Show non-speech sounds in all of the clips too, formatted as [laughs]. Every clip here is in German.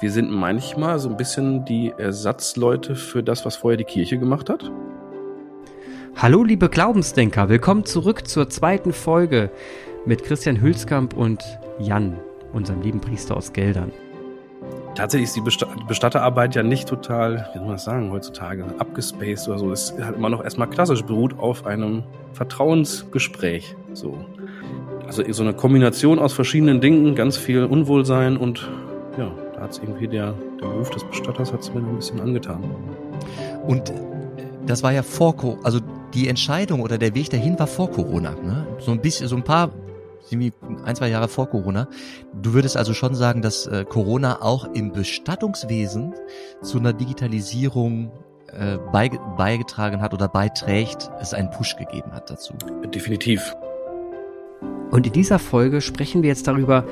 wir sind manchmal so ein bisschen die Ersatzleute für das, was vorher die Kirche gemacht hat. Hallo liebe Glaubensdenker, willkommen zurück zur zweiten Folge mit Christian Hülskamp und Jan, unserem lieben Priester aus Geldern. Tatsächlich ist die Bestatterarbeit ja nicht total, wie soll man das sagen, heutzutage abgespaced oder so. Es ist halt immer noch erstmal klassisch, beruht auf einem Vertrauensgespräch. So. Also so eine Kombination aus verschiedenen Dingen, ganz viel Unwohlsein und ja, hat es irgendwie der, der Beruf des Bestatters hat es mir noch ein bisschen angetan. Und das war ja vor, also die Entscheidung oder der Weg dahin war vor Corona, ne? So ein bisschen, so ein paar, ein, zwei Jahre vor Corona. Du würdest also schon sagen, dass äh, Corona auch im Bestattungswesen zu einer Digitalisierung äh, beigetragen hat oder beiträgt, es einen Push gegeben hat dazu. Definitiv. Und in dieser Folge sprechen wir jetzt darüber,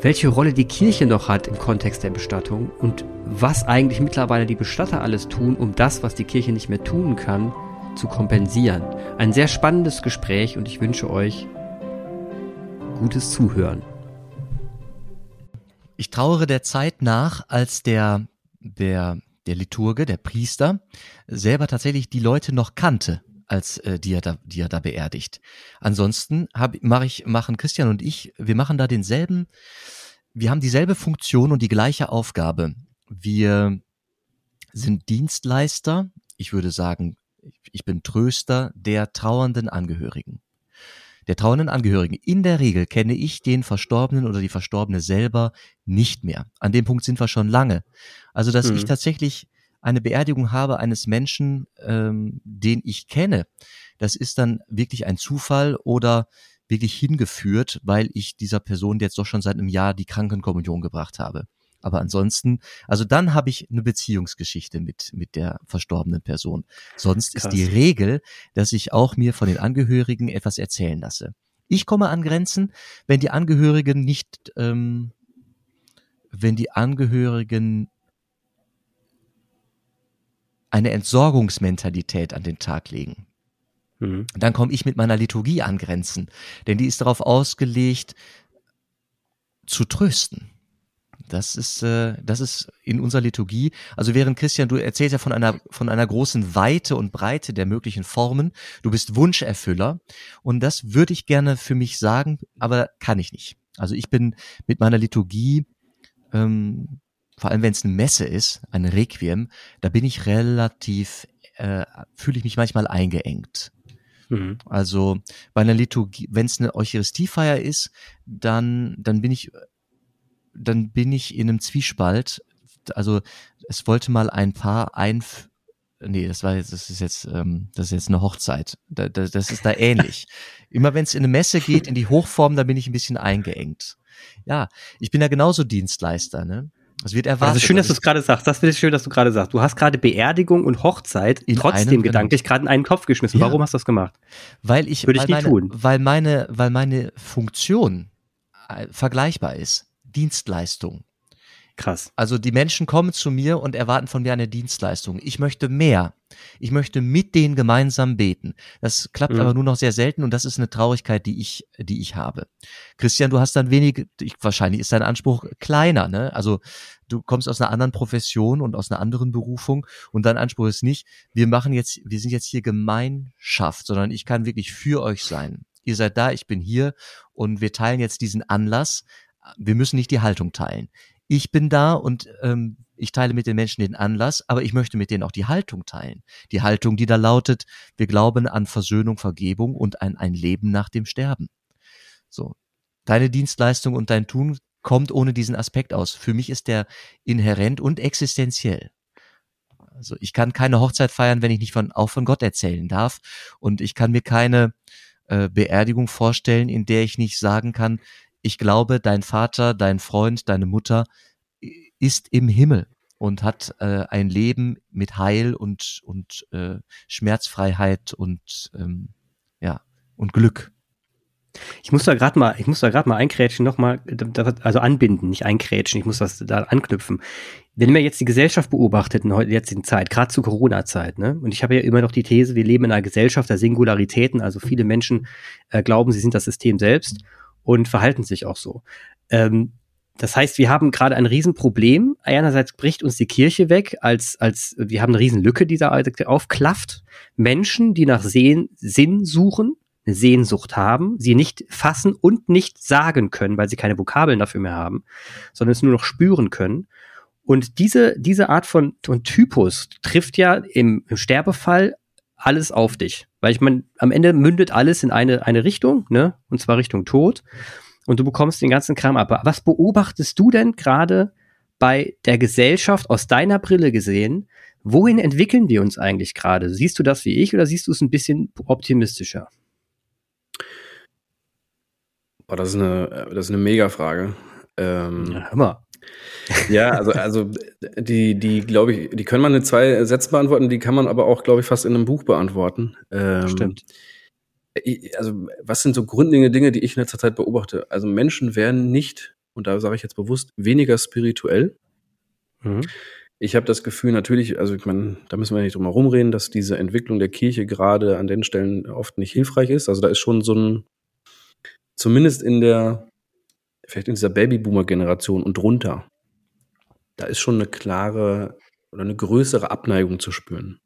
welche Rolle die Kirche noch hat im Kontext der Bestattung und was eigentlich mittlerweile die Bestatter alles tun, um das, was die Kirche nicht mehr tun kann, zu kompensieren. Ein sehr spannendes Gespräch und ich wünsche euch gutes Zuhören. Ich trauere der Zeit nach, als der, der, der Liturge, der Priester, selber tatsächlich die Leute noch kannte als äh, die er da, die er da beerdigt. Ansonsten hab, mach ich, machen Christian und ich, wir machen da denselben, wir haben dieselbe Funktion und die gleiche Aufgabe. Wir sind Dienstleister, ich würde sagen, ich bin Tröster der trauernden Angehörigen. Der trauernden Angehörigen. In der Regel kenne ich den Verstorbenen oder die Verstorbene selber nicht mehr. An dem Punkt sind wir schon lange. Also, dass mhm. ich tatsächlich eine Beerdigung habe eines Menschen, ähm, den ich kenne, das ist dann wirklich ein Zufall oder wirklich hingeführt, weil ich dieser Person jetzt doch schon seit einem Jahr die Krankenkommunion gebracht habe. Aber ansonsten, also dann habe ich eine Beziehungsgeschichte mit, mit der verstorbenen Person. Sonst Krass. ist die Regel, dass ich auch mir von den Angehörigen etwas erzählen lasse. Ich komme an Grenzen, wenn die Angehörigen nicht, ähm, wenn die Angehörigen eine Entsorgungsmentalität an den Tag legen. Mhm. Dann komme ich mit meiner Liturgie an Grenzen, denn die ist darauf ausgelegt, zu trösten. Das ist, äh, das ist in unserer Liturgie. Also während Christian, du erzählst ja von einer, von einer großen Weite und Breite der möglichen Formen. Du bist Wunscherfüller. Und das würde ich gerne für mich sagen, aber kann ich nicht. Also ich bin mit meiner Liturgie ähm, vor allem wenn es eine Messe ist, ein Requiem, da bin ich relativ, äh, fühle ich mich manchmal eingeengt. Mhm. Also bei einer Liturgie, wenn es eine Eucharistiefeier ist, dann, dann bin ich, dann bin ich in einem Zwiespalt. Also es wollte mal ein Paar ein, nee, das war jetzt, das ist jetzt, ähm, das ist jetzt eine Hochzeit. Da, da, das ist da ähnlich. [laughs] Immer wenn es in eine Messe geht, in die Hochform, da bin ich ein bisschen eingeengt. Ja, ich bin ja genauso Dienstleister, ne? Es wird erwartet. Das ist schön, dass du es gerade sagst. Das ist schön, dass du gerade sagst. Du hast gerade Beerdigung und Hochzeit in trotzdem gedanklich gerade in einen Kopf geschmissen. Ja. Warum hast du das gemacht? Weil ich, Würde ich nie meine, tun. Weil meine, weil meine Funktion äh, vergleichbar ist. Dienstleistung. Krass. Also die Menschen kommen zu mir und erwarten von mir eine Dienstleistung. Ich möchte mehr. Ich möchte mit denen gemeinsam beten. Das klappt mhm. aber nur noch sehr selten und das ist eine Traurigkeit, die ich, die ich habe. Christian, du hast dann wenig, ich, wahrscheinlich ist dein Anspruch kleiner, ne? Also du kommst aus einer anderen Profession und aus einer anderen Berufung und dein Anspruch ist nicht, wir machen jetzt, wir sind jetzt hier Gemeinschaft, sondern ich kann wirklich für euch sein. Ihr seid da, ich bin hier und wir teilen jetzt diesen Anlass. Wir müssen nicht die Haltung teilen ich bin da und ähm, ich teile mit den Menschen den Anlass, aber ich möchte mit denen auch die Haltung teilen. Die Haltung, die da lautet, wir glauben an Versöhnung, Vergebung und an ein Leben nach dem Sterben. So. Deine Dienstleistung und dein Tun kommt ohne diesen Aspekt aus. Für mich ist der inhärent und existenziell. Also ich kann keine Hochzeit feiern, wenn ich nicht von, auch von Gott erzählen darf. Und ich kann mir keine äh, Beerdigung vorstellen, in der ich nicht sagen kann, ich glaube, dein Vater, dein Freund, deine Mutter ist im Himmel und hat äh, ein Leben mit Heil und und äh, Schmerzfreiheit und ähm, ja und Glück. Ich muss da gerade mal, ich muss da gerade mal einkrätschen, nochmal, also anbinden, nicht einkrätschen, ich muss das da anknüpfen. Wenn wir jetzt die Gesellschaft beobachtet in der jetzigen Zeit, gerade zu Corona-Zeit, ne, und ich habe ja immer noch die These, wir leben in einer Gesellschaft der Singularitäten, also viele Menschen äh, glauben, sie sind das System selbst und verhalten sich auch so. Ähm, das heißt, wir haben gerade ein Riesenproblem. Einerseits bricht uns die Kirche weg, als, als wir haben eine Riesenlücke, die da aufklafft. Menschen, die nach Sehen, Sinn suchen, eine Sehnsucht haben, sie nicht fassen und nicht sagen können, weil sie keine Vokabeln dafür mehr haben, sondern es nur noch spüren können. Und diese, diese Art von, von Typus trifft ja im, im Sterbefall alles auf dich. Weil ich meine, am Ende mündet alles in eine, eine Richtung, ne? Und zwar Richtung Tod. Und du bekommst den ganzen Kram ab. Was beobachtest du denn gerade bei der Gesellschaft aus deiner Brille gesehen? Wohin entwickeln wir uns eigentlich gerade? Siehst du das wie ich oder siehst du es ein bisschen optimistischer? Boah, das ist eine, das ist eine Mega-Frage. Ähm, ja, hör mal. Ja, also, also die, die, glaube ich, die können man in zwei Sätzen beantworten, die kann man aber auch, glaube ich, fast in einem Buch beantworten. Ähm, Stimmt. Also, was sind so grundlegende Dinge, die ich in letzter Zeit beobachte? Also, Menschen werden nicht, und da sage ich jetzt bewusst, weniger spirituell. Mhm. Ich habe das Gefühl, natürlich, also ich meine, da müssen wir nicht drum herum reden, dass diese Entwicklung der Kirche gerade an den Stellen oft nicht hilfreich ist. Also da ist schon so ein, zumindest in der, vielleicht in dieser Babyboomer-Generation und drunter, da ist schon eine klare oder eine größere Abneigung zu spüren.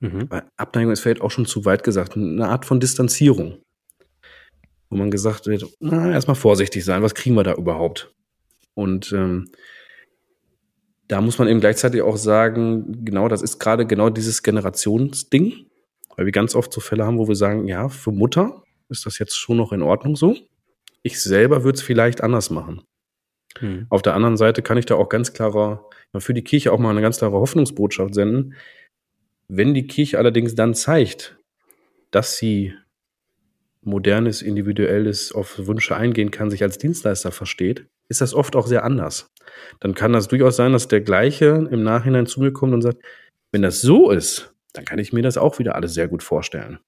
Mhm. Weil Abneigung ist vielleicht auch schon zu weit gesagt, eine Art von Distanzierung. Wo man gesagt wird, na, erstmal vorsichtig sein, was kriegen wir da überhaupt? Und ähm, da muss man eben gleichzeitig auch sagen, genau, das ist gerade genau dieses Generationsding, weil wir ganz oft so Fälle haben, wo wir sagen, ja, für Mutter ist das jetzt schon noch in Ordnung so. Ich selber würde es vielleicht anders machen. Hm. Auf der anderen Seite kann ich da auch ganz klarer, für die Kirche auch mal eine ganz klare Hoffnungsbotschaft senden. Wenn die Kirche allerdings dann zeigt, dass sie modernes, individuelles auf Wünsche eingehen kann, sich als Dienstleister versteht, ist das oft auch sehr anders. Dann kann das durchaus sein, dass der gleiche im Nachhinein zu mir kommt und sagt, wenn das so ist, dann kann ich mir das auch wieder alles sehr gut vorstellen.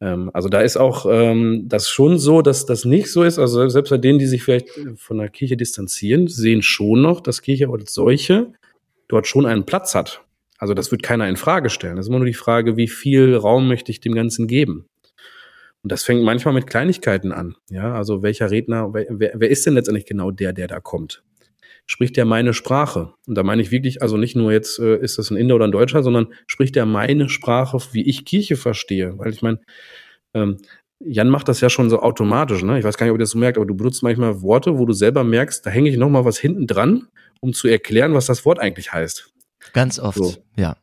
Ähm, also da ist auch ähm, das schon so, dass das nicht so ist. Also selbst bei denen, die sich vielleicht von der Kirche distanzieren, sehen schon noch, dass Kirche als solche dort schon einen Platz hat. Also das wird keiner in Frage stellen. Das ist immer nur die Frage, wie viel Raum möchte ich dem Ganzen geben? Und das fängt manchmal mit Kleinigkeiten an. Ja, also welcher Redner, wer, wer ist denn letztendlich genau der, der da kommt? Spricht der meine Sprache? Und da meine ich wirklich, also nicht nur jetzt, äh, ist das ein Inder oder ein Deutscher, sondern spricht der meine Sprache, wie ich Kirche verstehe? Weil ich meine, ähm, Jan macht das ja schon so automatisch, ne? Ich weiß gar nicht, ob ihr das so merkt, aber du benutzt manchmal Worte, wo du selber merkst, da hänge ich noch mal was hinten dran, um zu erklären, was das Wort eigentlich heißt. Ganz oft, so. ja.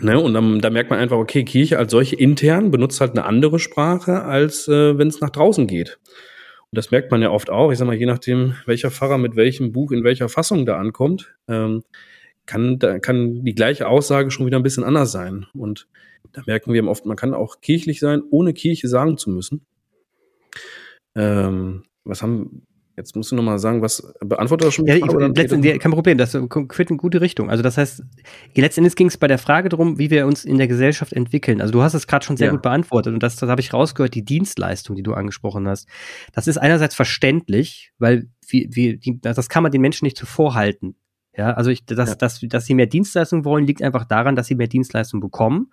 Ne, und dann, da merkt man einfach, okay, Kirche als solche intern benutzt halt eine andere Sprache, als äh, wenn es nach draußen geht. Das merkt man ja oft auch. Ich sag mal, je nachdem, welcher Pfarrer mit welchem Buch in welcher Fassung da ankommt, ähm, kann, da kann die gleiche Aussage schon wieder ein bisschen anders sein. Und da merken wir oft, man kann auch kirchlich sein, ohne Kirche sagen zu müssen. Ähm, was haben, Jetzt musst du nochmal sagen, was beantwortet das schon? Ja, letztendlich, kein Problem, das führt in gute Richtung. Also das heißt, letztendlich ging es bei der Frage darum, wie wir uns in der Gesellschaft entwickeln. Also du hast es gerade schon sehr ja. gut beantwortet und das, das habe ich rausgehört, die Dienstleistung, die du angesprochen hast. Das ist einerseits verständlich, weil wie, wie, die, das kann man den Menschen nicht zuvorhalten. Ja, also ich, dass, ja. dass, dass sie mehr Dienstleistung wollen, liegt einfach daran, dass sie mehr Dienstleistung bekommen.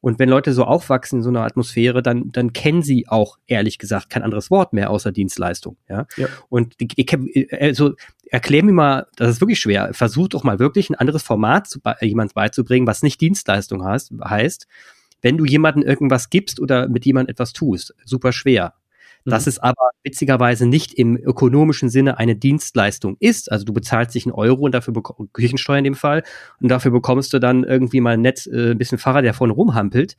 Und wenn Leute so aufwachsen in so einer Atmosphäre, dann, dann kennen sie auch, ehrlich gesagt, kein anderes Wort mehr außer Dienstleistung. Ja. ja. Und ich, also erklär mir mal, das ist wirklich schwer. Versuch doch mal wirklich ein anderes Format zu, jemand beizubringen, was nicht Dienstleistung heißt, heißt, wenn du jemandem irgendwas gibst oder mit jemandem etwas tust. Super schwer. Dass mhm. es aber witzigerweise nicht im ökonomischen Sinne eine Dienstleistung ist. Also du bezahlst dich einen Euro und dafür Küchensteuer in dem Fall und dafür bekommst du dann irgendwie mal nett äh, ein bisschen Fahrer, der vorne rumhampelt.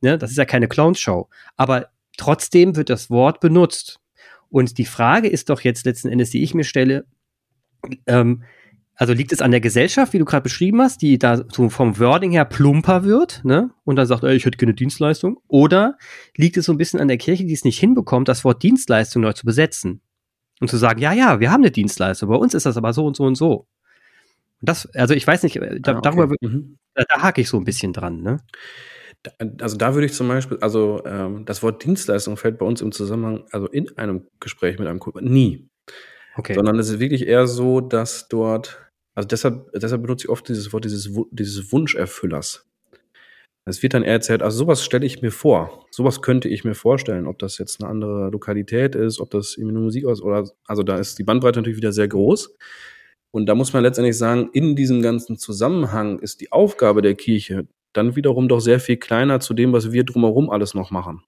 Ne? Das ist ja keine Clownshow. Aber trotzdem wird das Wort benutzt. Und die Frage ist doch jetzt letzten Endes, die ich mir stelle, ähm, also liegt es an der Gesellschaft, wie du gerade beschrieben hast, die da so vom Wording her plumper wird, ne? Und dann sagt, ey, ich hätte keine Dienstleistung. Oder liegt es so ein bisschen an der Kirche, die es nicht hinbekommt, das Wort Dienstleistung neu zu besetzen? Und zu sagen, ja, ja, wir haben eine Dienstleistung, bei uns ist das aber so und so und so. Und das, also ich weiß nicht, da, ah, okay. darüber, mhm. da, da hake ich so ein bisschen dran, ne? Also da würde ich zum Beispiel, also ähm, das Wort Dienstleistung fällt bei uns im Zusammenhang, also in einem Gespräch mit einem Kunden, nie. Okay. Sondern es ist wirklich eher so, dass dort, also deshalb, deshalb benutze ich oft dieses Wort dieses, dieses Wunscherfüllers. Es wird dann eher erzählt, also sowas stelle ich mir vor. Sowas könnte ich mir vorstellen, ob das jetzt eine andere Lokalität ist, ob das irgendwie eine Musik aus oder, also da ist die Bandbreite natürlich wieder sehr groß. Und da muss man letztendlich sagen, in diesem ganzen Zusammenhang ist die Aufgabe der Kirche dann wiederum doch sehr viel kleiner zu dem, was wir drumherum alles noch machen.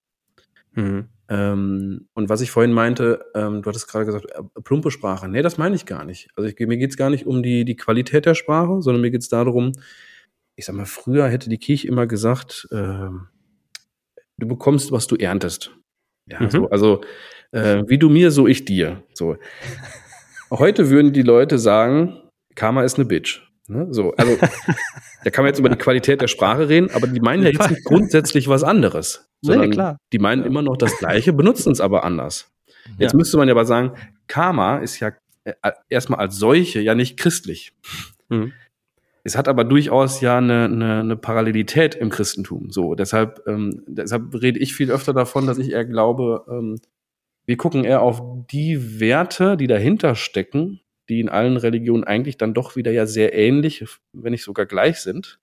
Mhm. Ähm, und was ich vorhin meinte, ähm, du hattest gerade gesagt, äh, plumpe Sprache. Nee, das meine ich gar nicht. Also ich, mir geht es gar nicht um die, die Qualität der Sprache, sondern mir geht es darum, ich sag mal, früher hätte die Kirche immer gesagt, äh, du bekommst, was du erntest. Ja, mhm. so, also äh, wie du mir, so ich dir. So. [laughs] Heute würden die Leute sagen, Karma ist eine Bitch. Ne? So, also [laughs] da kann man jetzt über die Qualität der Sprache reden, aber die meinen ja jetzt [laughs] grundsätzlich was anderes. Sondern nee, klar. Die meinen immer noch das Gleiche, benutzen es aber anders. Jetzt ja. müsste man ja aber sagen, Karma ist ja äh, erstmal als solche ja nicht christlich. Mhm. Es hat aber durchaus ja eine, eine, eine Parallelität im Christentum. So, deshalb, ähm, deshalb rede ich viel öfter davon, dass ich eher glaube, ähm, wir gucken eher auf die Werte, die dahinter stecken, die in allen Religionen eigentlich dann doch wieder ja sehr ähnlich, wenn nicht sogar gleich sind.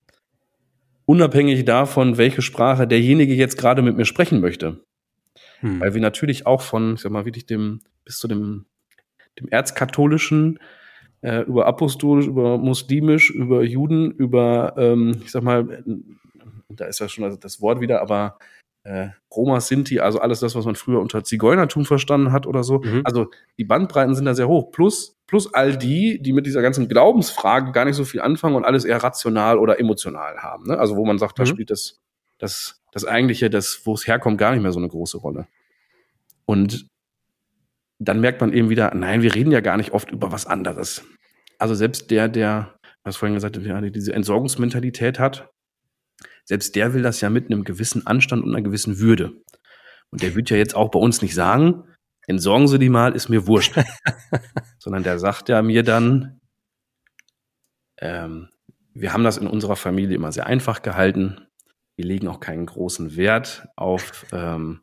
Unabhängig davon, welche Sprache derjenige jetzt gerade mit mir sprechen möchte. Hm. Weil wir natürlich auch von, ich sag mal, wirklich dem, bis zu dem, dem erzkatholischen äh, über apostolisch, über muslimisch, über Juden, über, ähm, ich sag mal, da ist ja schon das Wort wieder, aber äh, Roma, Sinti, also alles das, was man früher unter Zigeunertum verstanden hat oder so. Mhm. Also die Bandbreiten sind da sehr hoch. Plus, plus all die, die mit dieser ganzen Glaubensfrage gar nicht so viel anfangen und alles eher rational oder emotional haben. Ne? Also wo man sagt, da mhm. spielt das, das, das eigentliche, das, wo es herkommt, gar nicht mehr so eine große Rolle. Und dann merkt man eben wieder, nein, wir reden ja gar nicht oft über was anderes. Also selbst der, der, was vorhin gesagt, der diese Entsorgungsmentalität hat, selbst der will das ja mit einem gewissen Anstand und einer gewissen Würde. Und der wird ja jetzt auch bei uns nicht sagen, entsorgen Sie die mal, ist mir wurscht. [laughs] Sondern der sagt ja mir dann, ähm, wir haben das in unserer Familie immer sehr einfach gehalten. Wir legen auch keinen großen Wert auf ähm,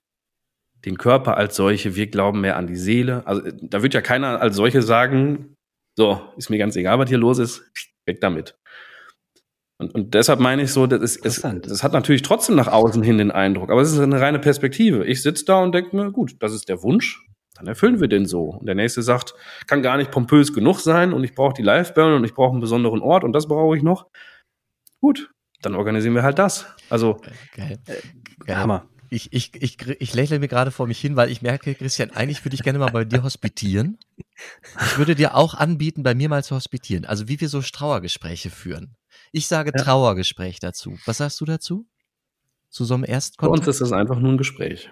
den Körper als solche. Wir glauben mehr an die Seele. Also da wird ja keiner als solche sagen, so, ist mir ganz egal, was hier los ist, weg damit. Und, und deshalb meine ich so, das, ist, es, das hat natürlich trotzdem nach außen hin den Eindruck, aber es ist eine reine Perspektive. Ich sitze da und denke mir, gut, das ist der Wunsch, dann erfüllen wir den so. Und der nächste sagt, kann gar nicht pompös genug sein und ich brauche die Live-Burn und ich brauche einen besonderen Ort und das brauche ich noch. Gut, dann organisieren wir halt das. Also, Geil. Geil. Hammer ich, ich, ich, ich lächle mir gerade vor mich hin, weil ich merke, Christian, eigentlich würde ich gerne mal bei dir hospitieren. Ich würde dir auch anbieten, bei mir mal zu hospitieren. Also wie wir so Trauergespräche führen. Ich sage ja. Trauergespräch dazu. Was sagst du dazu? Zu so einem Erstkontakt? Bei uns ist das einfach nur ein Gespräch.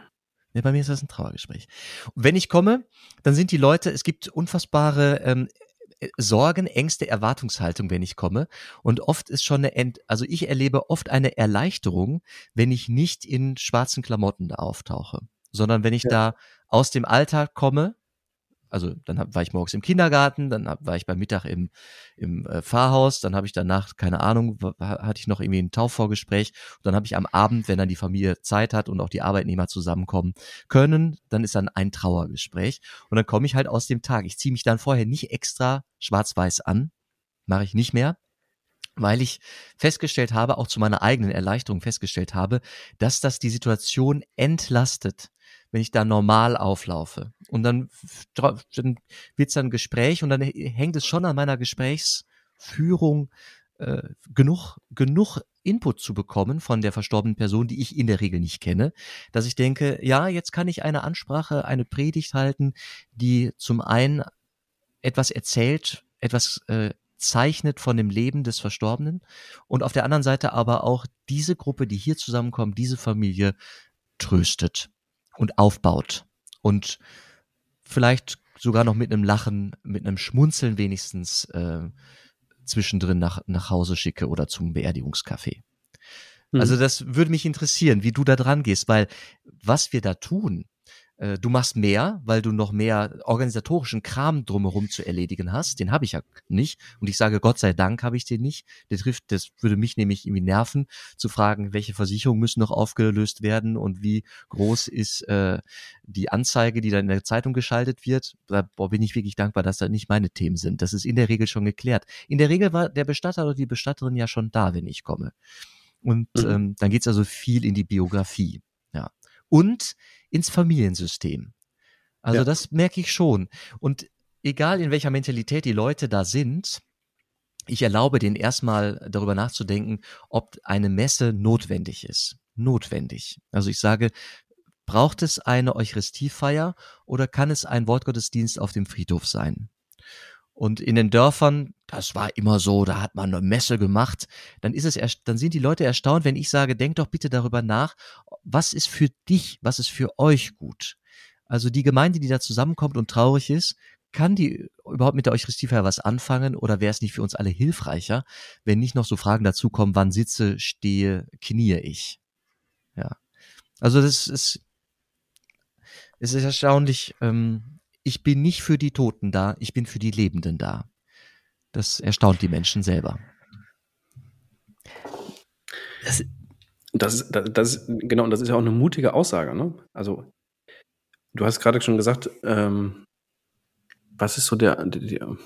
Nee, bei mir ist das ein Trauergespräch. Und wenn ich komme, dann sind die Leute, es gibt unfassbare ähm, Sorgen, Ängste, Erwartungshaltung, wenn ich komme. Und oft ist schon eine, Ent also ich erlebe oft eine Erleichterung, wenn ich nicht in schwarzen Klamotten da auftauche, sondern wenn ich ja. da aus dem Alltag komme, also dann hab, war ich morgens im Kindergarten, dann hab, war ich beim Mittag im, im äh, Pfarrhaus, dann habe ich danach, keine Ahnung, hatte ich noch irgendwie ein Taufvorgespräch und dann habe ich am Abend, wenn dann die Familie Zeit hat und auch die Arbeitnehmer zusammenkommen können, dann ist dann ein Trauergespräch und dann komme ich halt aus dem Tag. Ich ziehe mich dann vorher nicht extra schwarz-weiß an, mache ich nicht mehr, weil ich festgestellt habe, auch zu meiner eigenen Erleichterung festgestellt habe, dass das die Situation entlastet wenn ich da normal auflaufe. Und dann, dann wird's dann ein Gespräch und dann hängt es schon an meiner Gesprächsführung, äh, genug, genug Input zu bekommen von der verstorbenen Person, die ich in der Regel nicht kenne, dass ich denke, ja, jetzt kann ich eine Ansprache, eine Predigt halten, die zum einen etwas erzählt, etwas äh, zeichnet von dem Leben des Verstorbenen und auf der anderen Seite aber auch diese Gruppe, die hier zusammenkommt, diese Familie tröstet und aufbaut und vielleicht sogar noch mit einem Lachen, mit einem Schmunzeln wenigstens äh, zwischendrin nach, nach Hause schicke oder zum Beerdigungscafé. Mhm. Also das würde mich interessieren, wie du da dran gehst, weil was wir da tun, äh, du machst mehr, weil du noch mehr organisatorischen Kram drumherum zu erledigen hast. Den habe ich ja nicht. Und ich sage, Gott sei Dank habe ich den nicht. Der trifft, das würde mich nämlich irgendwie nerven, zu fragen, welche Versicherungen müssen noch aufgelöst werden und wie groß ist äh, die Anzeige, die dann in der Zeitung geschaltet wird. Da boah, bin ich wirklich dankbar, dass das nicht meine Themen sind. Das ist in der Regel schon geklärt. In der Regel war der Bestatter oder die Bestatterin ja schon da, wenn ich komme. Und mhm. ähm, dann geht's also viel in die Biografie. Ja. Und ins Familiensystem. Also ja. das merke ich schon. Und egal in welcher Mentalität die Leute da sind, ich erlaube denen erstmal darüber nachzudenken, ob eine Messe notwendig ist. Notwendig. Also ich sage, braucht es eine Eucharistiefeier oder kann es ein Wortgottesdienst auf dem Friedhof sein? Und in den Dörfern, das war immer so, da hat man eine Messe gemacht, dann ist es, dann sind die Leute erstaunt, wenn ich sage, denk doch bitte darüber nach, was ist für dich, was ist für euch gut? Also die Gemeinde, die da zusammenkommt und traurig ist, kann die überhaupt mit der Eucharistiefeier was anfangen oder wäre es nicht für uns alle hilfreicher, wenn nicht noch so Fragen dazukommen, wann sitze, stehe, knie ich? Ja. Also das ist, es ist erstaunlich, ähm, ich bin nicht für die Toten da, ich bin für die Lebenden da. Das erstaunt die Menschen selber. Das, das, das, das genau, und das ist ja auch eine mutige Aussage. Ne? Also, du hast gerade schon gesagt, ähm, was ist so der, der, der,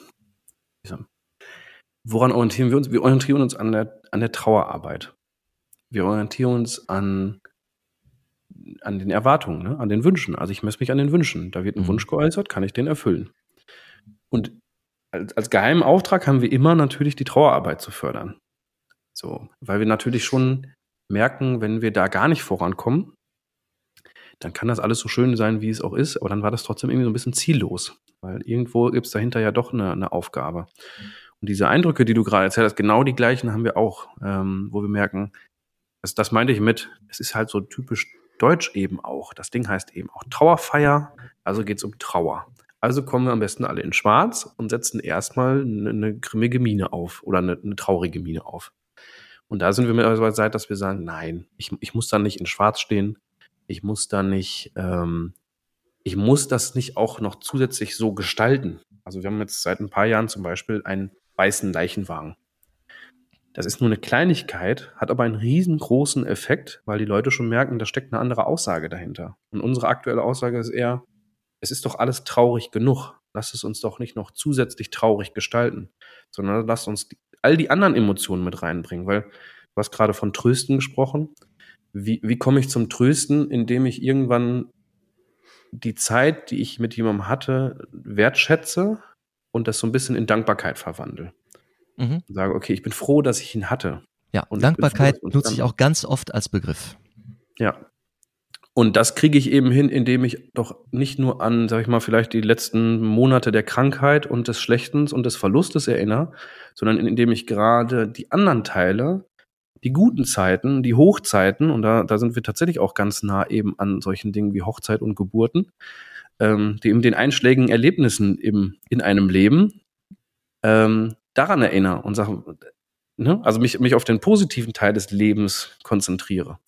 woran orientieren wir uns? Wir orientieren uns an der, an der Trauerarbeit. Wir orientieren uns an, an den Erwartungen, ne? an den Wünschen. Also ich messe mich an den Wünschen. Da wird ein mhm. Wunsch geäußert, kann ich den erfüllen. Und als, als geheimen Auftrag haben wir immer natürlich die Trauerarbeit zu fördern. So, weil wir natürlich schon merken, wenn wir da gar nicht vorankommen, dann kann das alles so schön sein, wie es auch ist, aber dann war das trotzdem irgendwie so ein bisschen ziellos, weil irgendwo gibt es dahinter ja doch eine, eine Aufgabe. Und diese Eindrücke, die du gerade erzählt hast, genau die gleichen haben wir auch, ähm, wo wir merken, das, das meinte ich mit, es ist halt so typisch deutsch eben auch. Das Ding heißt eben auch Trauerfeier, also geht es um Trauer. Also kommen wir am besten alle in Schwarz und setzen erstmal eine, grimmige Miene auf oder eine, eine traurige Miene auf. Und da sind wir mittlerweile seit, dass wir sagen, nein, ich, ich muss da nicht in Schwarz stehen, ich muss da nicht, ähm, ich muss das nicht auch noch zusätzlich so gestalten. Also wir haben jetzt seit ein paar Jahren zum Beispiel einen weißen Leichenwagen. Das ist nur eine Kleinigkeit, hat aber einen riesengroßen Effekt, weil die Leute schon merken, da steckt eine andere Aussage dahinter. Und unsere aktuelle Aussage ist eher, es ist doch alles traurig genug. Lass es uns doch nicht noch zusätzlich traurig gestalten, sondern lass uns die, all die anderen Emotionen mit reinbringen, weil du hast gerade von Trösten gesprochen wie, wie komme ich zum Trösten, indem ich irgendwann die Zeit, die ich mit jemandem hatte, wertschätze und das so ein bisschen in Dankbarkeit verwandle. Mhm. Und sage, okay, ich bin froh, dass ich ihn hatte. Ja, und Dankbarkeit froh, nutze ich auch ganz oft als Begriff. Ja. Und das kriege ich eben hin, indem ich doch nicht nur an, sag ich mal, vielleicht die letzten Monate der Krankheit und des Schlechtens und des Verlustes erinnere, sondern indem ich gerade die anderen Teile die guten Zeiten, die Hochzeiten, und da, da sind wir tatsächlich auch ganz nah eben an solchen Dingen wie Hochzeit und Geburten, ähm, die eben den einschlägigen Erlebnissen im, in einem Leben ähm, daran erinnere und sage, ne, also mich, mich auf den positiven Teil des Lebens konzentriere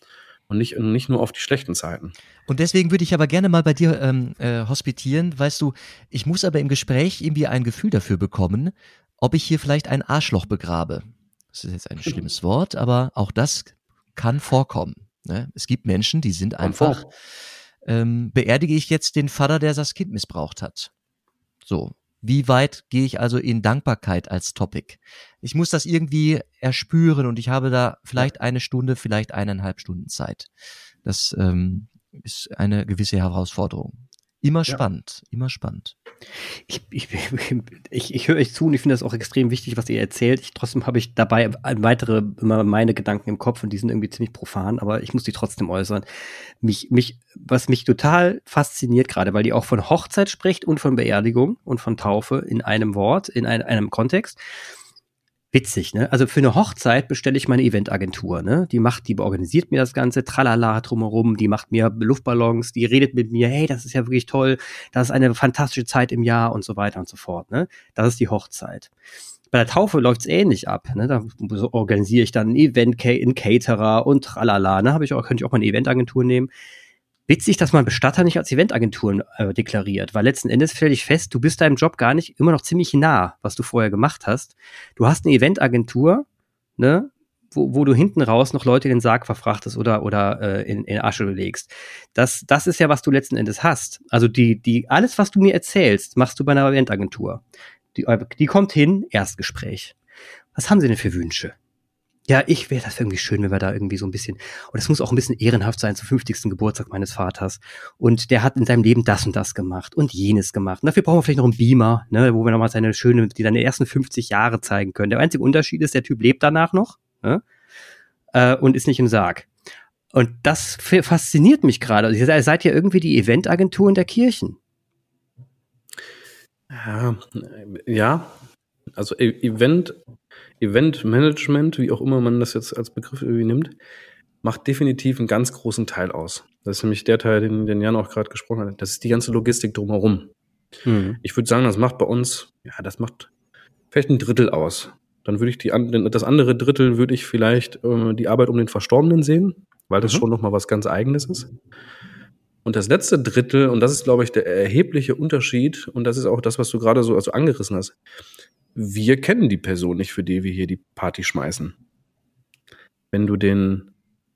und nicht, nicht nur auf die schlechten Zeiten. Und deswegen würde ich aber gerne mal bei dir ähm, äh, hospitieren. Weißt du, ich muss aber im Gespräch irgendwie ein Gefühl dafür bekommen, ob ich hier vielleicht ein Arschloch begrabe. Das ist jetzt ein schlimmes Wort, aber auch das kann vorkommen. Ne? Es gibt Menschen, die sind einfach, ähm, beerdige ich jetzt den Vater, der das Kind missbraucht hat. So. Wie weit gehe ich also in Dankbarkeit als Topic? Ich muss das irgendwie erspüren und ich habe da vielleicht eine Stunde, vielleicht eineinhalb Stunden Zeit. Das ähm, ist eine gewisse Herausforderung. Immer spannend, ja. immer spannend. Ich, ich, ich, ich höre euch zu und ich finde das auch extrem wichtig, was ihr erzählt. Ich, trotzdem habe ich dabei weitere, immer meine Gedanken im Kopf und die sind irgendwie ziemlich profan, aber ich muss die trotzdem äußern. Mich, mich, was mich total fasziniert gerade, weil die auch von Hochzeit spricht und von Beerdigung und von Taufe in einem Wort, in ein, einem Kontext witzig, ne? Also für eine Hochzeit bestelle ich meine Eventagentur, ne? Die macht, die organisiert mir das Ganze, tralala drumherum, die macht mir Luftballons, die redet mit mir, hey, das ist ja wirklich toll, das ist eine fantastische Zeit im Jahr und so weiter und so fort, ne? Das ist die Hochzeit. Bei der Taufe läuft's ähnlich ab, ne? Da organisiere ich dann ein Event, ein Caterer und tralala, ne? Habe ich auch, könnte ich auch mal eine Eventagentur nehmen witzig, dass man Bestatter nicht als Eventagenturen äh, deklariert, weil letzten Endes stelle ich fest, du bist deinem Job gar nicht immer noch ziemlich nah, was du vorher gemacht hast. Du hast eine Eventagentur, ne, wo, wo du hinten raus noch Leute in den Sarg verfrachtest oder, oder äh, in, in Asche legst. Das, das ist ja, was du letzten Endes hast. Also die, die, alles, was du mir erzählst, machst du bei einer Eventagentur. Die, die kommt hin, Erstgespräch. Was haben sie denn für Wünsche? Ja, ich wäre das irgendwie schön, wenn wir da irgendwie so ein bisschen, und es muss auch ein bisschen ehrenhaft sein zum 50. Geburtstag meines Vaters. Und der hat in seinem Leben das und das gemacht und jenes gemacht. Und dafür brauchen wir vielleicht noch einen Beamer, ne, wo wir nochmal seine schöne, die seine ersten 50 Jahre zeigen können. Der einzige Unterschied ist, der Typ lebt danach noch ne, äh, und ist nicht im Sarg. Und das fasziniert mich gerade. Also ihr seid ja irgendwie die Eventagentur in der Kirchen. Ja, ja, also e-, Event Eventmanagement, wie auch immer man das jetzt als Begriff irgendwie nimmt, macht definitiv einen ganz großen Teil aus. Das ist nämlich der Teil, den, den Jan auch gerade gesprochen hat. Das ist die ganze Logistik drumherum. Mhm. Ich würde sagen, das macht bei uns, ja, das macht vielleicht ein Drittel aus. Dann würde ich die, das andere Drittel würde ich vielleicht äh, die Arbeit um den Verstorbenen sehen, weil das mhm. schon nochmal was ganz Eigenes ist. Und das letzte Drittel, und das ist, glaube ich, der erhebliche Unterschied, und das ist auch das, was du gerade so also angerissen hast wir kennen die Person nicht, für die wir hier die Party schmeißen. Wenn du den,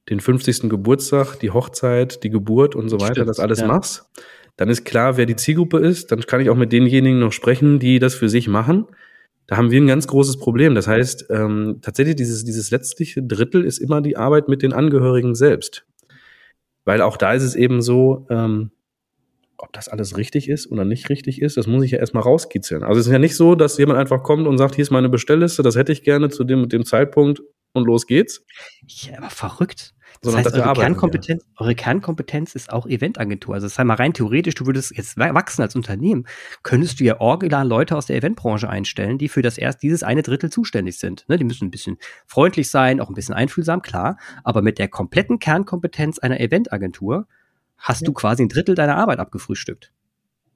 den 50. Geburtstag, die Hochzeit, die Geburt und so weiter, Stimmt, das alles ja. machst, dann ist klar, wer die Zielgruppe ist. Dann kann ich auch mit denjenigen noch sprechen, die das für sich machen. Da haben wir ein ganz großes Problem. Das heißt, ähm, tatsächlich dieses, dieses letztliche Drittel ist immer die Arbeit mit den Angehörigen selbst. Weil auch da ist es eben so, ähm, ob das alles richtig ist oder nicht richtig ist, das muss ich ja erstmal rauskitzeln. Also es ist ja nicht so, dass jemand einfach kommt und sagt, hier ist meine Bestellliste, das hätte ich gerne zu dem und dem Zeitpunkt und los geht's. Ja, aber verrückt. Das heißt, eure Kernkompetenz, eure Kernkompetenz ist auch Eventagentur. Also das heißt mal rein theoretisch, du würdest jetzt wachsen als Unternehmen, könntest du ja original Leute aus der Eventbranche einstellen, die für das erst dieses eine Drittel zuständig sind. Ne, die müssen ein bisschen freundlich sein, auch ein bisschen einfühlsam, klar. Aber mit der kompletten Kernkompetenz einer Eventagentur hast du quasi ein Drittel deiner Arbeit abgefrühstückt.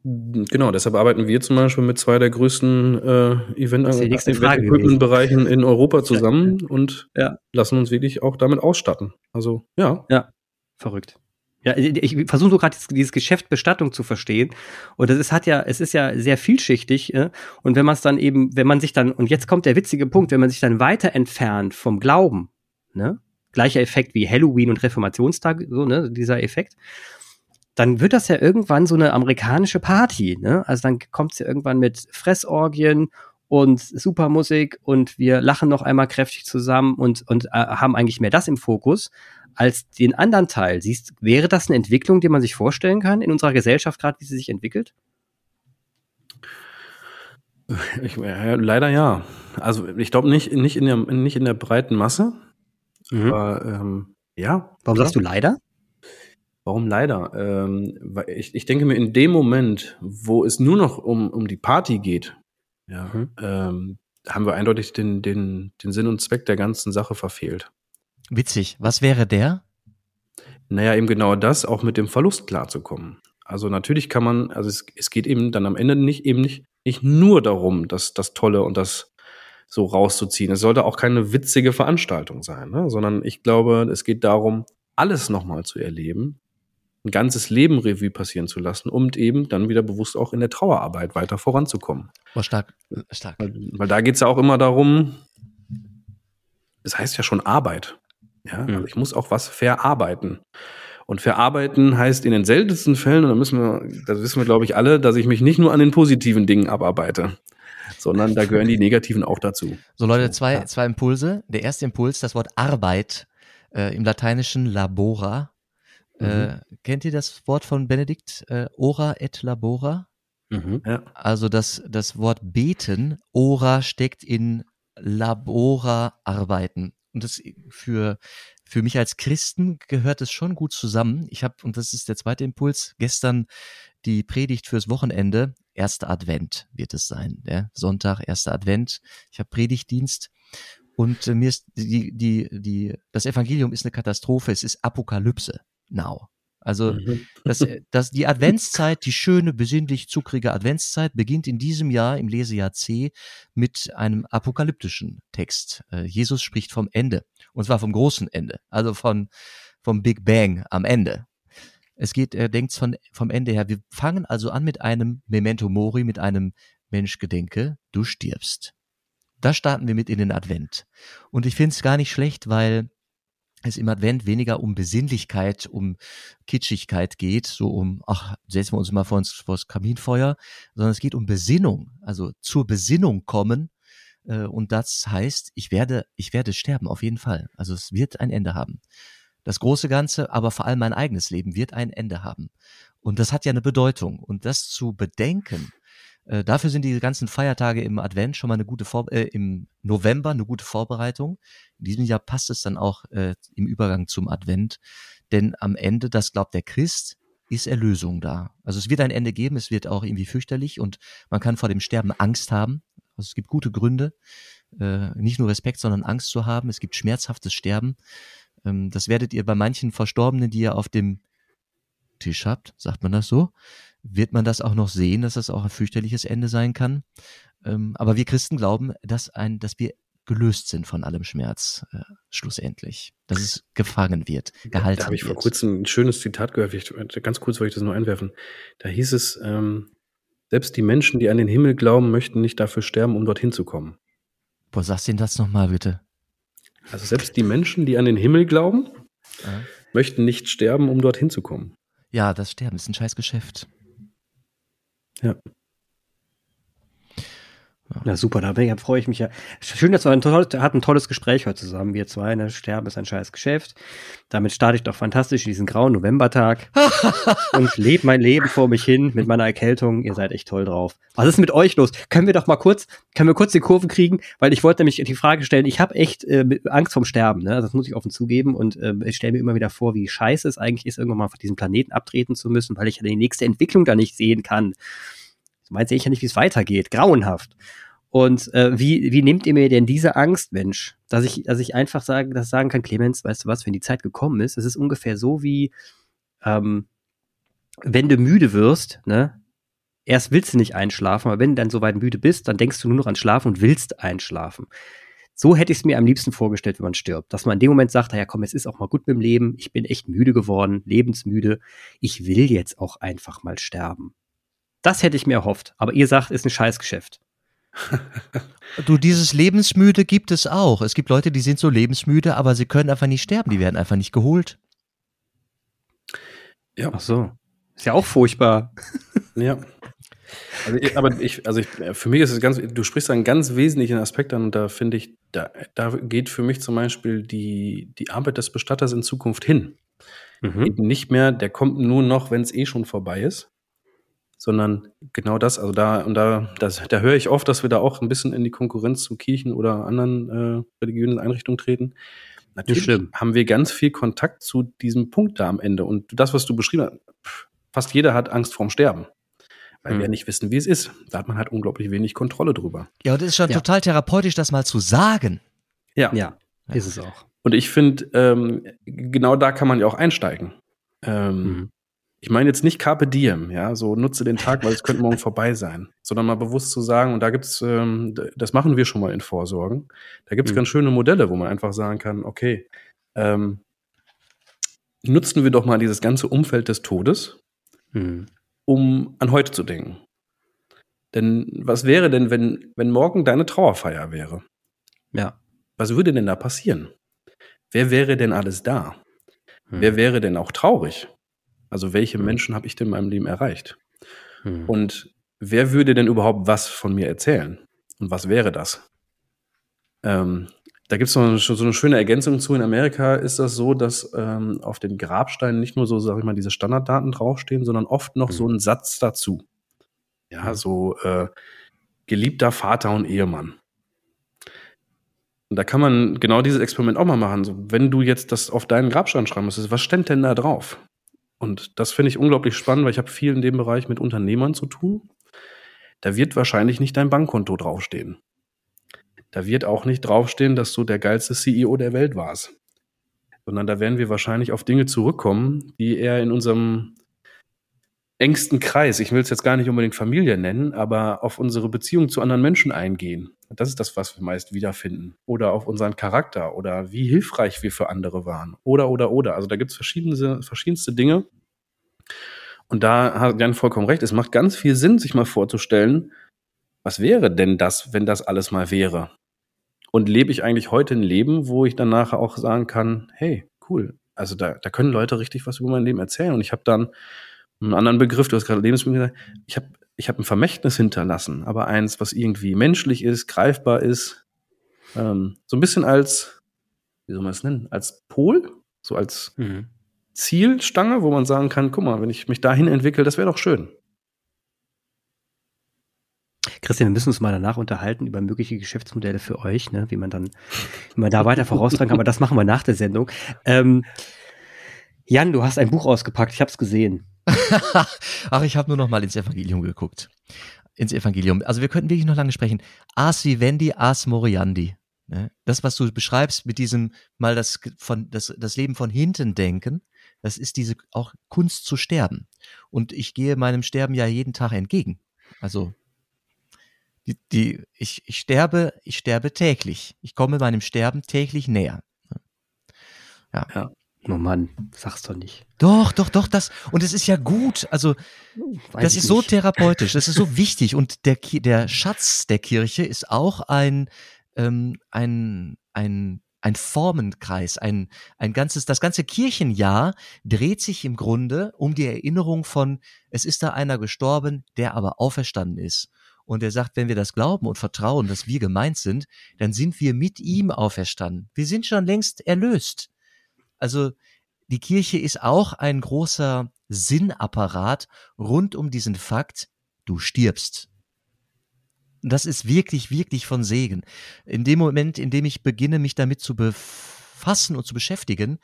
Genau, deshalb arbeiten wir zum Beispiel mit zwei der größten äh, Event-Bereichen Event in Europa zusammen ja. und ja. lassen uns wirklich auch damit ausstatten. Also ja. Ja, verrückt. Ja, ich versuche so gerade dieses Geschäft Bestattung zu verstehen. Und das ist, hat ja, es ist ja sehr vielschichtig. Äh? Und wenn man es dann eben, wenn man sich dann, und jetzt kommt der witzige Punkt, wenn man sich dann weiter entfernt vom Glauben, ne? Gleicher Effekt wie Halloween und Reformationstag, so, ne, dieser Effekt, dann wird das ja irgendwann so eine amerikanische Party, ne? Also dann kommt es ja irgendwann mit Fressorgien und Supermusik und wir lachen noch einmal kräftig zusammen und, und äh, haben eigentlich mehr das im Fokus als den anderen Teil. Siehst, wäre das eine Entwicklung, die man sich vorstellen kann in unserer Gesellschaft, gerade wie sie sich entwickelt? Ich, äh, leider ja. Also ich glaube nicht, nicht, in der, nicht in der breiten Masse. Mhm. Aber ähm, ja. Warum sagst du leider? Warum leider? Ähm, weil ich, ich denke mir, in dem Moment, wo es nur noch um, um die Party geht, ja, mhm. ähm, haben wir eindeutig den, den, den Sinn und Zweck der ganzen Sache verfehlt. Witzig. Was wäre der? Naja, eben genau das, auch mit dem Verlust klarzukommen. Also natürlich kann man, also es, es geht eben dann am Ende nicht eben nicht, nicht nur darum, dass das Tolle und das so rauszuziehen. Es sollte auch keine witzige Veranstaltung sein, ne? sondern ich glaube, es geht darum, alles nochmal zu erleben, ein ganzes Leben Revue passieren zu lassen, um eben dann wieder bewusst auch in der Trauerarbeit weiter voranzukommen. Oh, stark, stark. Weil, weil da geht es ja auch immer darum, es das heißt ja schon Arbeit. Ja, mhm. also ich muss auch was verarbeiten. Und verarbeiten heißt in den seltensten Fällen, und da müssen wir, das wissen wir, glaube ich, alle, dass ich mich nicht nur an den positiven Dingen abarbeite sondern da gehören die negativen auch dazu. So Leute, zwei, ja. zwei Impulse. Der erste Impuls, das Wort Arbeit äh, im Lateinischen labora. Äh, mhm. Äh, kennt ihr das Wort von Benedikt? Äh, ora et labora? Mhm. Ja. Also das, das Wort beten, ora steckt in labora arbeiten. Und das für, für mich als Christen gehört es schon gut zusammen. Ich habe, und das ist der zweite Impuls, gestern die Predigt fürs Wochenende erster Advent wird es sein. Ja? Sonntag, erster Advent. Ich habe Predigtdienst und äh, mir ist die, die, die, das Evangelium ist eine Katastrophe. Es ist Apokalypse now. Also mhm. das, das, die Adventszeit, die schöne, besinnlich zuckrige Adventszeit beginnt in diesem Jahr im Lesejahr C mit einem apokalyptischen Text. Äh, Jesus spricht vom Ende und zwar vom großen Ende, also von vom Big Bang am Ende. Es geht, er denkt von, vom Ende her. Wir fangen also an mit einem Memento Mori, mit einem Mensch gedenke, du stirbst. Da starten wir mit in den Advent. Und ich finde es gar nicht schlecht, weil es im Advent weniger um Besinnlichkeit, um Kitschigkeit geht, so um, ach, setzen wir uns mal vor, uns, vor Kaminfeuer, sondern es geht um Besinnung, also zur Besinnung kommen, Äh, und das heißt, ich werde, ich werde sterben, auf jeden Fall. Also es wird ein Ende haben. Das große Ganze, aber vor allem mein eigenes Leben wird ein Ende haben. Und das hat ja eine Bedeutung. Und das zu bedenken, äh, dafür sind die ganzen Feiertage im Advent schon mal eine gute Vor äh, im November eine gute Vorbereitung. In diesem Jahr passt es dann auch äh, im Übergang zum Advent, denn am Ende, das glaubt der Christ, ist Erlösung da. Also es wird ein Ende geben, es wird auch irgendwie fürchterlich und man kann vor dem Sterben Angst haben. Also es gibt gute Gründe, äh, nicht nur Respekt, sondern Angst zu haben. Es gibt schmerzhaftes Sterben. Ähm, das werdet ihr bei manchen Verstorbenen, die ihr auf dem Tisch habt, sagt man das so, wird man das auch noch sehen, dass das auch ein fürchterliches Ende sein kann. Ähm, aber wir Christen glauben, dass ein, dass wir gelöst sind von allem Schmerz äh, schlussendlich, dass es gefangen wird, gehalten Da habe ich wird. vor kurzem ein schönes Zitat gehört. Ich, ganz kurz wollte ich das nur einwerfen. Da hieß es, ähm, selbst die Menschen, die an den Himmel glauben, möchten nicht dafür sterben, um dorthin zu kommen. Boah, sagst du das nochmal bitte? Also selbst die Menschen, die an den Himmel glauben, Ja. möchten nicht sterben, um dorthin zu kommen. Ja, das Sterben ist ein scheiß Geschäft. Ja. Na super, da ich- freue ich mich ja. Schön, dass wir ein, toll, hatten ein tolles Gespräch heute zusammen. Wir zwei, ne? Sterben ist ein scheiß Geschäft. Damit starte ich doch fantastisch diesen grauen Novembertag [laughs] und lebe mein Leben vor mich hin mit meiner Erkältung. Ihr seid echt toll drauf. Was ist mit euch los? Können wir doch mal kurz, können wir kurz die Kurve kriegen? Weil ich wollte nämlich die Frage stellen, ich habe echt äh, Angst vorm Sterben, ne? Das muss ich offen zugeben und äh, ich stelle mir immer wieder vor, wie scheiße es eigentlich ist, irgendwann mal von diesem Planeten abtreten zu müssen, weil ich ja die nächste Entwicklung da nicht sehen kann. So meint ich ja nicht, wie es weitergeht. Grauenhaft. Und äh, wie, wie nehmt ihr mir denn diese Angst, Mensch, dass ich, dass ich einfach sagen, das sagen kann, Clemens, weißt du was, wenn die Zeit gekommen ist, es ist ungefähr so wie, ähm, wenn du müde wirst, ne, erst willst du nicht einschlafen, aber wenn du dann soweit müde bist, dann denkst du nur noch an Schlafen und willst einschlafen. So hätte ich es mir am liebsten vorgestellt, wenn man stirbt. Dass man in dem Moment sagt, ja komm, es ist auch mal gut mit dem Leben, ich bin echt müde geworden, lebensmüde, ich will jetzt auch einfach mal sterben. Das hätte ich mir erhofft, aber ihr sagt, ist ein Scheißgeschäft. [laughs] Du, dieses Lebensmüde gibt es auch. Es gibt Leute, die sind so lebensmüde, aber sie können einfach nicht sterben. Die werden einfach nicht geholt. Ja. Ach so. Ist ja auch furchtbar. Ja. Also, ich- aber ich, also ich, für mich ist es ganz, du sprichst einen ganz wesentlichen Aspekt an und da finde ich, da, da geht für mich zum Beispiel die, die Arbeit des Bestatters in Zukunft hin. Mhm. Eben nicht mehr, der kommt nur noch, wenn es eh schon vorbei ist, sondern genau das, also da, und da, das, da höre ich oft, dass wir da auch ein bisschen in die Konkurrenz zu Kirchen oder anderen äh, religiösen Einrichtungen treten. Natürlich haben wir ganz viel Kontakt zu diesem Punkt da am Ende. Und das, was du beschrieben hast, pff, fast jeder hat Angst vorm Sterben. Weil Hm. wir nicht wissen, wie es ist. Da hat man halt unglaublich wenig Kontrolle drüber. Ja, und es ist schon Ja. total therapeutisch, das mal zu sagen. Ja. Ja, ist es auch. Und ich finde, ähm, genau da kann man ja auch einsteigen. Ähm, Mhm. Ich meine jetzt nicht Carpe Diem, ja, so nutze den Tag, weil es könnte morgen [laughs] vorbei sein, sondern mal bewusst zu sagen, und da gibt's, ähm, das machen wir schon mal in Vorsorgen, da gibt's Mhm. ganz schöne Modelle, wo man einfach sagen kann, okay, ähm, nutzen wir doch mal dieses ganze Umfeld des Todes, Mhm. um an heute zu denken. Denn was wäre denn, wenn, wenn morgen deine Trauerfeier wäre? Ja. Was würde denn da passieren? Wer wäre denn alles da? Mhm. Wer wäre denn auch traurig? Also welche Mhm. Menschen habe ich denn in meinem Leben erreicht? Mhm. Und wer würde denn überhaupt was von mir erzählen? Und was wäre das? Ähm, da gibt es noch so so eine schöne Ergänzung zu. In Amerika ist das so, dass ähm, auf den Grabsteinen nicht nur so, sag ich mal, diese Standarddaten draufstehen, sondern oft noch Mhm. so ein Satz dazu. Ja, Mhm. so äh, geliebter Vater und Ehemann. Und da kann man genau dieses Experiment auch mal machen. So, wenn du jetzt das auf deinen Grabstein schreiben müsstest, was stand denn da drauf? Und das finde ich unglaublich spannend, weil ich habe viel in dem Bereich mit Unternehmern zu tun. Da wird wahrscheinlich nicht dein Bankkonto draufstehen. Da wird auch nicht draufstehen, dass du der geilste CEO der Welt warst. Sondern da werden wir wahrscheinlich auf Dinge zurückkommen, die eher in unserem engsten Kreis, ich will es jetzt gar nicht unbedingt Familie nennen, aber auf unsere Beziehung zu anderen Menschen eingehen. Das ist das, was wir meist wiederfinden. Oder auf unseren Charakter oder wie hilfreich wir für andere waren. Oder, oder, oder. Also da gibt es verschiedenste, verschiedenste Dinge. Und da hat Jan vollkommen recht. Es macht ganz viel Sinn, sich mal vorzustellen, was wäre denn das, wenn das alles mal wäre? Und lebe ich eigentlich heute ein Leben, wo ich dann nachher auch sagen kann, hey, cool. Also da, da können Leute richtig was über mein Leben erzählen. Und ich habe dann einen anderen Begriff, du hast gerade Lebensmittel gesagt, ich habe ich habe ein Vermächtnis hinterlassen, aber eins, was irgendwie menschlich ist, greifbar ist. Ähm, so ein bisschen als, wie soll man es nennen, als Pol, so als mhm. Zielstange, wo man sagen kann, guck mal, wenn ich mich dahin entwickle, das wäre doch schön. Christian, wir müssen uns mal danach unterhalten über mögliche Geschäftsmodelle für euch, ne? wie man dann, wie man da weiter voraustragen kann, aber das machen wir nach der Sendung. Ähm, Jan, du hast ein Buch ausgepackt, ich habe es gesehen. [laughs] Ach, ich habe nur noch mal ins Evangelium geguckt. Ins Evangelium. Also wir könnten wirklich noch lange sprechen. As vivendi, as moriandi. Ne? Das, was du beschreibst mit diesem mal das, von, das, das Leben von hinten denken, das ist diese auch Kunst zu sterben. Und ich gehe meinem Sterben ja jeden Tag entgegen. Also die, die, ich, ich sterbe, ich sterbe täglich. Ich komme meinem Sterben täglich näher. Ja. ja. Oh Mann, sag's doch nicht. Doch, doch, doch, das, und es ist ja gut, also, Weiß das ist nicht. so therapeutisch, das ist so [laughs] wichtig und der, der Schatz der Kirche ist auch ein, ähm, ein, ein, ein Formenkreis, ein, ein ganzes, das ganze Kirchenjahr dreht sich im Grunde um die Erinnerung von, es ist da einer gestorben, der aber auferstanden ist. Und er sagt, wenn wir das glauben und vertrauen, dass wir gemeint sind, dann sind wir mit ihm auferstanden. Wir sind schon längst erlöst. Also die Kirche ist auch ein großer Sinnapparat rund um diesen Fakt, du stirbst. Das ist wirklich, wirklich von Segen. In dem Moment, in dem ich beginne, mich damit zu befassen und zu beschäftigen,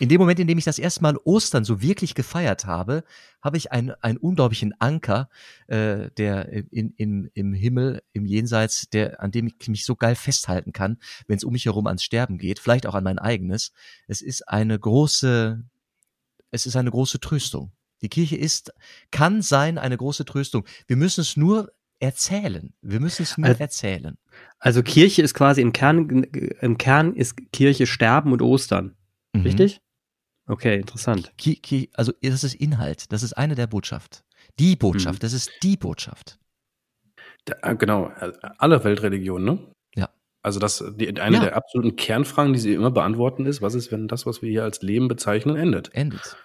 in dem Moment, in dem ich das erste Mal Ostern so wirklich gefeiert habe, habe ich einen, einen unglaublichen Anker, äh, der in, in, im Himmel, im Jenseits, der, an dem ich mich so geil festhalten kann, wenn es um mich herum ans Sterben geht, vielleicht auch an mein eigenes. Es ist eine große, es ist eine große Tröstung. Die Kirche ist, kann sein eine große Tröstung. Wir müssen es nur erzählen. Wir müssen es nur also, erzählen. Also Kirche ist quasi im Kern, im Kern ist Kirche Sterben und Ostern. Mhm. Richtig? Okay, interessant. Ki, ki, also das ist Inhalt, das ist eine der Botschaft. Die Botschaft, mhm. das ist die Botschaft. Da, äh, genau, äh, alle Weltreligionen, ne? Ja. Also das die, eine ja. der absoluten Kernfragen, die sie immer beantworten, ist, was ist, wenn das, was wir hier als Leben bezeichnen, endet? Endet.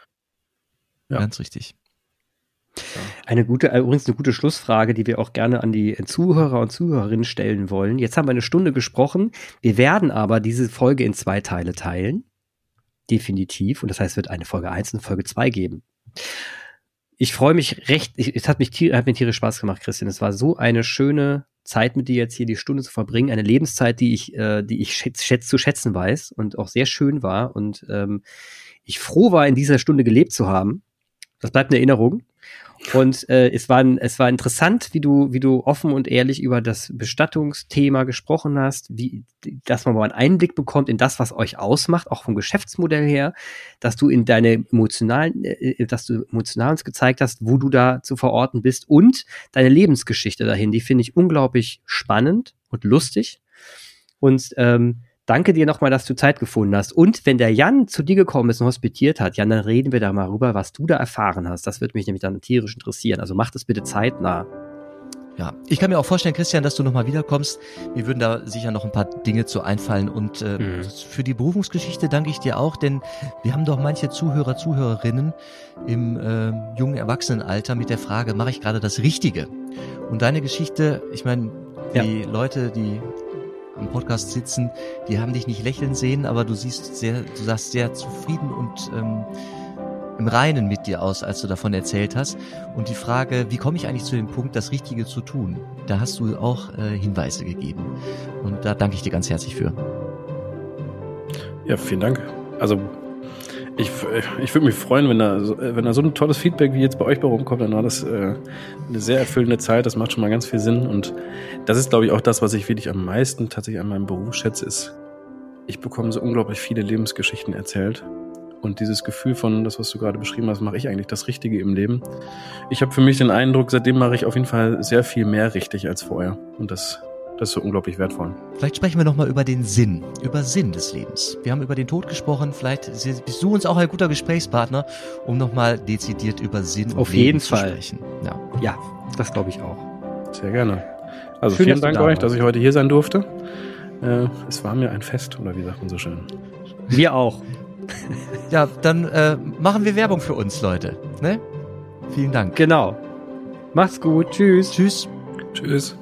Ja. Ganz richtig. Eine gute, äh, übrigens eine gute Schlussfrage, die wir auch gerne an die Zuhörer und Zuhörerinnen stellen wollen. Jetzt haben wir eine Stunde gesprochen. Wir werden aber diese Folge in zwei Teile teilen definitiv. Und das heißt, es wird eine Folge 1 und Folge 2 geben. Ich freue mich recht, ich, es hat, mich, hat mir tierisch Spaß gemacht, Christian. Es war so eine schöne Zeit mit dir jetzt hier die Stunde zu verbringen. Eine Lebenszeit, die ich, äh, die ich schätz, schätz, zu schätzen weiß und auch sehr schön war. Und ähm, ich froh war, in dieser Stunde gelebt zu haben. Das bleibt eine Erinnerung. Und äh, es, war, es war interessant, wie du, wie du offen und ehrlich über das Bestattungsthema gesprochen hast, wie, dass man mal einen Einblick bekommt in das, was euch ausmacht, auch vom Geschäftsmodell her, dass du in deine emotionalen, äh, dass du emotional uns gezeigt hast, wo du da zu verorten bist und deine Lebensgeschichte dahin, die finde ich unglaublich spannend und lustig. Und ähm, Danke dir nochmal, dass du Zeit gefunden hast. Und wenn der Jan zu dir gekommen ist und hospitiert hat, Jan, dann reden wir da mal rüber, was du da erfahren hast. Das würde mich nämlich dann tierisch interessieren. Also mach das bitte zeitnah. Ja, ich kann mir auch vorstellen, Christian, dass du nochmal wiederkommst. Mir würden da sicher noch ein paar Dinge zu einfallen. Und äh, mhm. für die Berufungsgeschichte danke ich dir auch, denn wir haben doch manche Zuhörer, Zuhörerinnen im äh, jungen Erwachsenenalter mit der Frage, mache ich gerade das Richtige? Und deine Geschichte, ich meine, die ja. Leute, die im Podcast sitzen, die haben dich nicht lächeln sehen, aber du siehst sehr, du sahst sehr zufrieden und ähm, im Reinen mit dir aus, als du davon erzählt hast. Und die Frage, wie komme ich eigentlich zu dem Punkt, das Richtige zu tun? Da hast du auch äh, Hinweise gegeben. Und da danke ich dir ganz herzlich für. Ja, vielen Dank. Also ich, ich würde mich freuen, wenn da, wenn da so ein tolles Feedback wie jetzt bei euch bei rumkommt, dann war das äh, eine sehr erfüllende Zeit. Das macht schon mal ganz viel Sinn. Und das ist, glaube ich, auch das, was ich wirklich am meisten tatsächlich an meinem Beruf schätze, ist, ich bekomme so unglaublich viele Lebensgeschichten erzählt. Und dieses Gefühl von, das, was du gerade beschrieben hast, mache ich eigentlich das Richtige im Leben. Ich habe für mich den Eindruck, seitdem mache ich auf jeden Fall sehr viel mehr richtig als vorher. Und das das ist so unglaublich wertvoll. Vielleicht sprechen wir nochmal über den Sinn, über Sinn des Lebens. Wir haben über den Tod gesprochen, vielleicht bist du uns auch ein guter Gesprächspartner, um nochmal dezidiert über Sinn Auf und jeden Fall. zu sprechen. Ja, ja das glaube ich auch. Sehr gerne. Also Schön, vielen Dank da euch, dass ich heute hier sein durfte. Äh, es war mir ein Fest, oder wie sagt man so schön? Wir auch. [laughs] ja, dann äh, machen wir Werbung für uns, Leute. Ne? Vielen Dank. Genau. Macht's gut. Tschüss. Tschüss. Tschüss.